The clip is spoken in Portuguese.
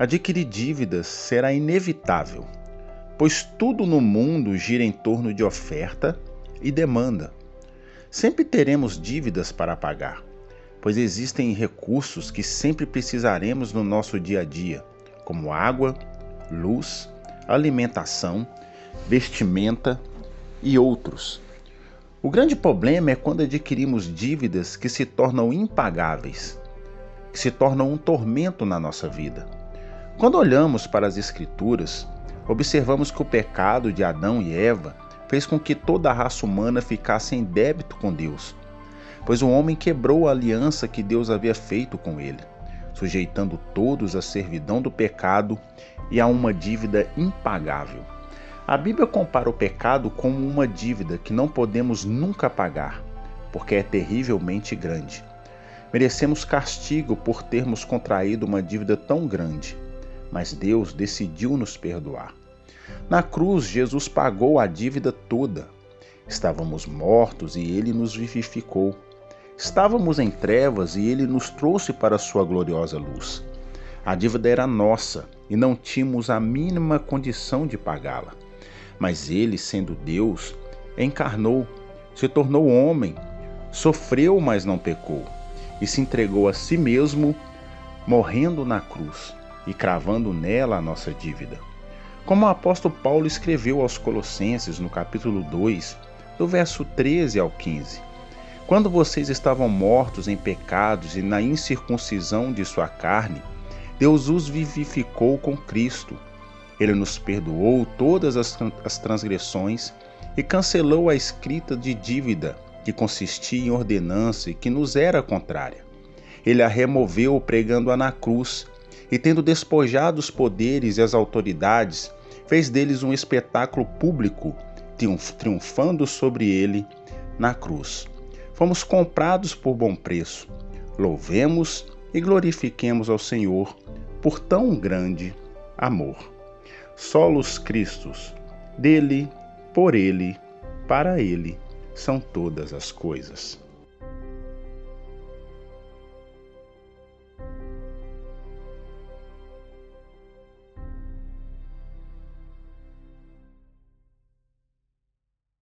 Adquirir dívidas será inevitável, pois tudo no mundo gira em torno de oferta e demanda. Sempre teremos dívidas para pagar, pois existem recursos que sempre precisaremos no nosso dia a dia, como água, luz, alimentação, vestimenta e outros. O grande problema é quando adquirimos dívidas que se tornam impagáveis, que se tornam um tormento na nossa vida. Quando olhamos para as Escrituras, observamos que o pecado de Adão e Eva fez com que toda a raça humana ficasse em débito com Deus, pois o homem quebrou a aliança que Deus havia feito com ele, sujeitando todos à servidão do pecado e a uma dívida impagável. A Bíblia compara o pecado como uma dívida que não podemos nunca pagar, porque é terrivelmente grande. Merecemos castigo por termos contraído uma dívida tão grande mas Deus decidiu nos perdoar. Na cruz, Jesus pagou a dívida toda. Estávamos mortos e ele nos vivificou. Estávamos em trevas e ele nos trouxe para sua gloriosa luz. A dívida era nossa e não tínhamos a mínima condição de pagá-la. Mas ele, sendo Deus, encarnou, se tornou homem, sofreu, mas não pecou, e se entregou a si mesmo, morrendo na cruz e cravando nela a nossa dívida. Como o apóstolo Paulo escreveu aos Colossenses no capítulo 2, do verso 13 ao 15: Quando vocês estavam mortos em pecados e na incircuncisão de sua carne, Deus os vivificou com Cristo. Ele nos perdoou todas as, transgressões e cancelou a escrita de dívida que consistia em ordenança e que nos era contrária. Ele a removeu pregando-a na cruz e, tendo despojado os poderes e as autoridades, fez deles um espetáculo público, triunfando sobre ele na cruz. Fomos comprados por bom preço. Louvemos e glorifiquemos ao Senhor por tão grande amor. Solos Cristos, dele, por ele, para ele, são todas as coisas.